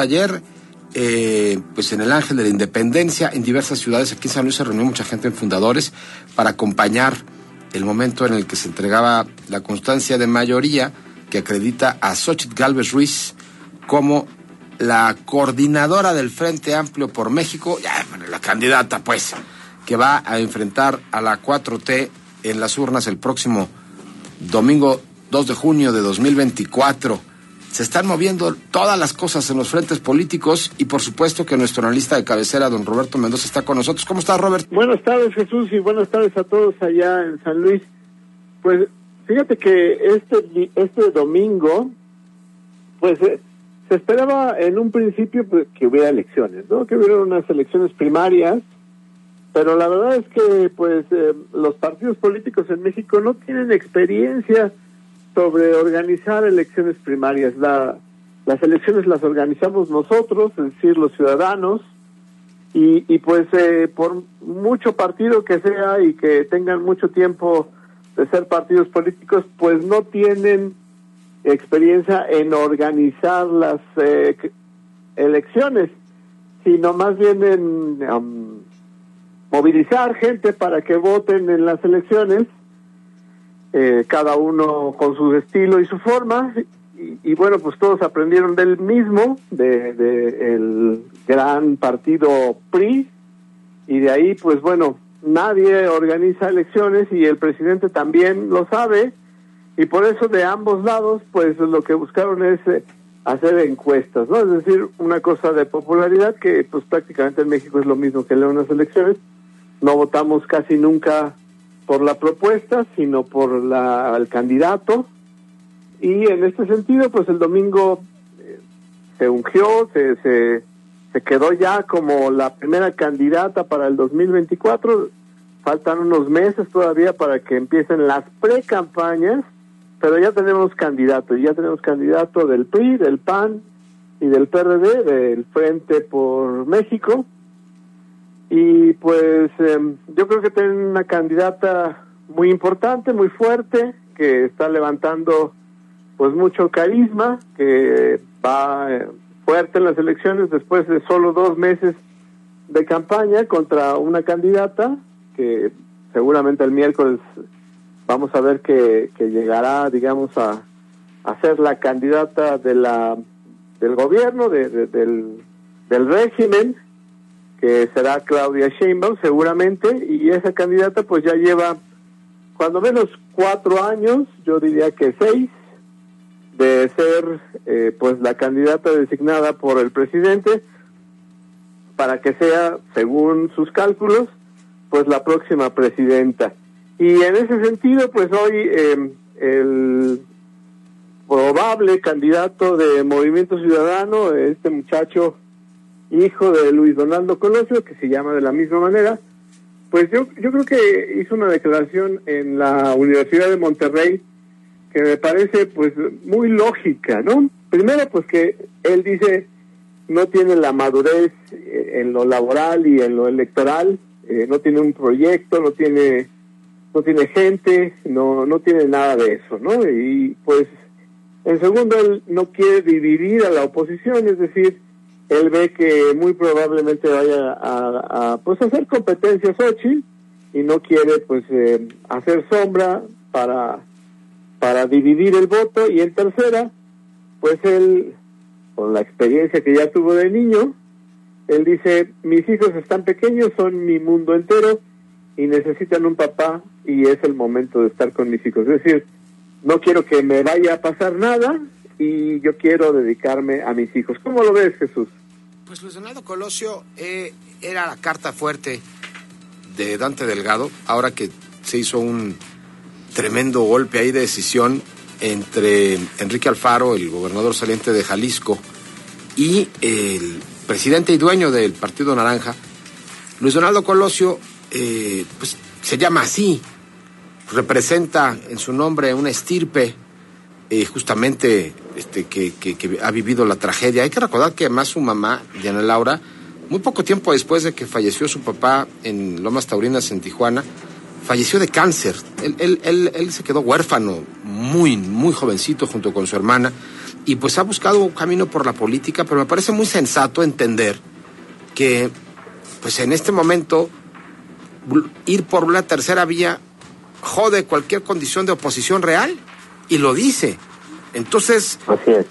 Ayer, eh, pues en el Ángel de la Independencia, en diversas ciudades, aquí en San Luis se reunió mucha gente en fundadores para acompañar el momento en el que se entregaba la constancia de mayoría que acredita a Xochitl Galvez Ruiz como la coordinadora del Frente Amplio por México, ya, la candidata, pues, que va a enfrentar a la 4T en las urnas el próximo domingo 2 de junio de 2024. Se están moviendo todas las cosas en los frentes políticos y por supuesto que nuestro analista de cabecera, don Roberto Mendoza, está con nosotros. ¿Cómo estás, Robert? Buenas tardes, Jesús, y buenas tardes a todos allá en San Luis. Pues fíjate que este, este domingo, pues eh, se esperaba en un principio pues, que hubiera elecciones, ¿no? Que hubiera unas elecciones primarias, pero la verdad es que pues eh, los partidos políticos en México no tienen experiencia sobre organizar elecciones primarias. La, las elecciones las organizamos nosotros, es decir, los ciudadanos, y, y pues eh, por mucho partido que sea y que tengan mucho tiempo de ser partidos políticos, pues no tienen experiencia en organizar las eh, elecciones, sino más bien en um, movilizar gente para que voten en las elecciones eh, cada uno con su estilo y su forma, y, bueno, pues todos aprendieron del mismo, de, de, gran partido PRI, y de ahí, pues bueno, nadie organiza elecciones y el presidente también lo sabe, y por eso de ambos lados, pues lo que buscaron es eh, hacer encuestas, ¿no? Es decir, una cosa de popularidad que pues prácticamente en México es lo mismo que en unas elecciones, no votamos casi nunca por la propuesta, sino por la, el candidato. Y en este sentido, pues el domingo eh, se ungió, se, se, quedó ya como la primera candidata para el 2024. Faltan unos meses todavía para que empiecen las pre-campañas, pero ya tenemos candidato, ya tenemos candidato del PRI, del PAN y del PRD, del Frente por México. Y pues em, yo creo que tiene una candidata muy importante, muy fuerte, que está levantando pues mucho carisma, que va eh, fuerte en las elecciones después de solo dos meses de campaña contra una candidata que seguramente el miércoles vamos a ver que, llegará, digamos, a, a ser la candidata de la del gobierno, de, del, del régimen que será Claudia Sheinbaum seguramente, y esa candidata pues ya lleva cuando menos cuatro años, yo diría que seis, de ser eh, pues la candidata designada por el presidente para que sea, según sus cálculos, pues la próxima presidenta. Y en ese sentido, pues hoy eh, el probable candidato de Movimiento Ciudadano, este muchacho hijo de Luis Donaldo Colosio, que se llama de la misma manera, pues yo, yo creo que hizo una declaración en la Universidad de Monterrey que me parece pues muy lógica, ¿no? Primero pues que él dice no tiene la madurez eh, en lo laboral y en lo electoral, eh, no tiene un proyecto, no tiene no tiene gente, no no tiene nada de eso, ¿no? Y pues en segundo él no quiere dividir a la oposición, es decir, él ve que muy probablemente vaya a, pues hacer competencia Xochitl y no quiere pues eh, hacer sombra para para dividir el voto y en tercera pues él con la experiencia que ya tuvo de niño él dice mis hijos están pequeños son mi mundo entero y necesitan un papá y es el momento de estar con mis hijos es decir no quiero que me vaya a pasar nada y yo quiero dedicarme a mis hijos. ¿Cómo lo ves, Jesús? Pues Luis Donaldo Colosio eh, era la carta fuerte de Dante Delgado, ahora que se hizo un tremendo golpe ahí de decisión entre Enrique Alfaro, el gobernador saliente de Jalisco, y el presidente y dueño del Partido Naranja, Luis Donaldo Colosio, eh, pues se llama así, representa en su nombre una estirpe eh, justamente este, que, ha vivido la tragedia. Hay que recordar que además su mamá, Diana Laura, muy poco tiempo después de que falleció su papá en Lomas Taurinas, en Tijuana, falleció de cáncer. Él, él, se quedó huérfano, muy, muy jovencito junto con su hermana, y pues ha buscado un camino por la política, pero me parece muy sensato entender que, pues en este momento, ir por una tercera vía jode cualquier condición de oposición real, y lo dice. Entonces,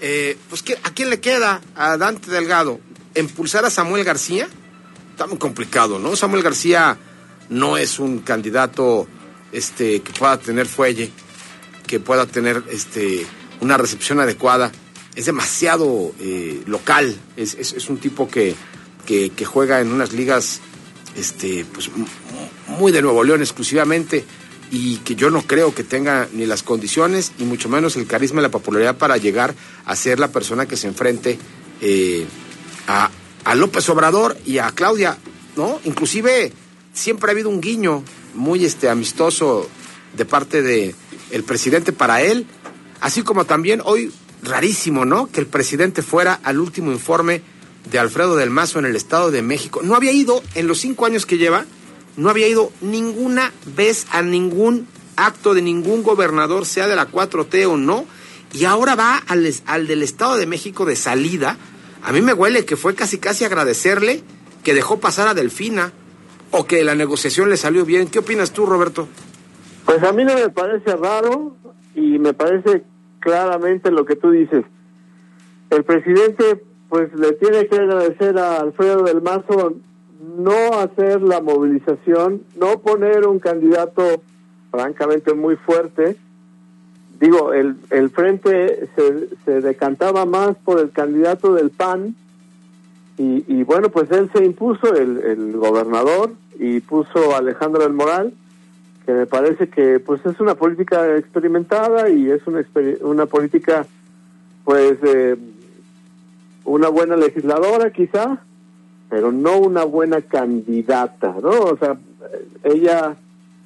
eh, pues ¿a quién le queda a Dante Delgado? impulsar a Samuel García está muy complicado, ¿no? Samuel García no es un candidato este, que pueda tener fuelle, que pueda tener este, una recepción adecuada. Es demasiado eh, local, es, es, un tipo que, que, juega en unas ligas este, pues, muy de Nuevo León exclusivamente y que yo no creo que tenga ni las condiciones y mucho menos el carisma y la popularidad para llegar a ser la persona que se enfrente eh, a, López Obrador y a Claudia, ¿no? Inclusive siempre ha habido un guiño muy este, amistoso de parte de el presidente para él, así como también hoy rarísimo, ¿no? Que el presidente fuera al último informe de Alfredo del Mazo en el Estado de México. No había ido, en los cinco años que lleva, no había ido ninguna vez a ningún acto de ningún gobernador, sea de la 4T o no, y ahora va al, al del Estado de México de salida a mí me huele que fue casi casi agradecerle que dejó pasar a Delfina o que la negociación le salió bien. ¿Qué opinas tú, Roberto? Pues a mí no me parece raro y me parece claramente lo que tú dices. El presidente pues le tiene que agradecer a Alfredo del Mazo no hacer la movilización, no poner un candidato francamente muy fuerte. Digo, el, el frente se, se decantaba más por el candidato del PAN y, y bueno, pues él se impuso, el, el gobernador, y puso a Alejandro del Moral, que me parece que pues es una política experimentada y es una, una política pues eh, una buena legisladora quizá, pero no una buena candidata, ¿no? O sea, ella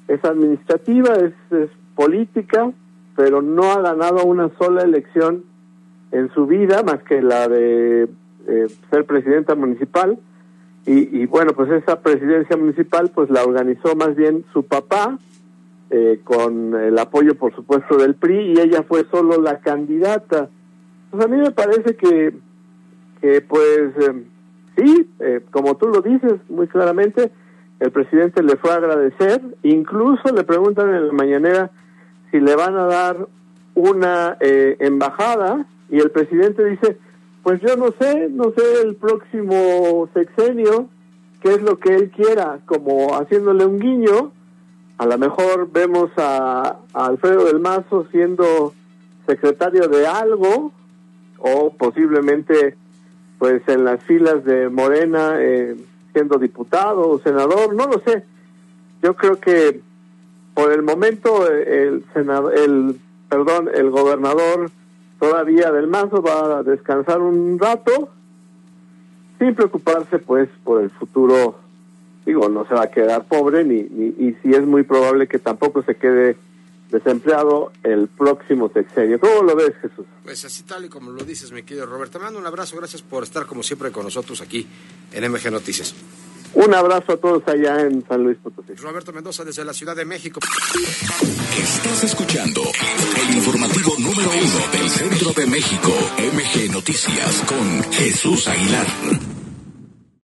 es administrativa, es, es política, pero no ha ganado una sola elección en su vida más que la de eh, ser presidenta municipal y, bueno pues esa presidencia municipal pues la organizó más bien su papá eh, con el apoyo por supuesto del PRI y ella fue solo la candidata pues a mí me parece que que pues eh, sí como tú lo dices muy claramente el presidente le fue a agradecer incluso le preguntan en la mañanera si le van a dar una eh, embajada y el presidente dice, pues yo no sé, no sé el próximo sexenio, qué es lo que él quiera, como haciéndole un guiño, a lo mejor vemos a, Alfredo del Mazo siendo secretario de algo, o posiblemente pues en las filas de Morena eh, siendo diputado o senador, no lo sé. Yo creo que por el momento, el senador, el, perdón, el gobernador todavía del Mazo va a descansar un rato sin preocuparse pues por el futuro. Digo, no se va a quedar pobre ni, ni y si es muy probable que tampoco se quede desempleado el próximo sexenio. ¿Cómo lo ves, Jesús? Pues así tal y como lo dices, mi querido Roberto. Te mando un abrazo, gracias por estar como siempre con nosotros aquí en MG Noticias. Un abrazo a todos allá en San Luis Potosí. Roberto Mendoza desde la Ciudad de México. Estás escuchando el informativo número uno del centro de México, MG Noticias, con Jesús Aguilar.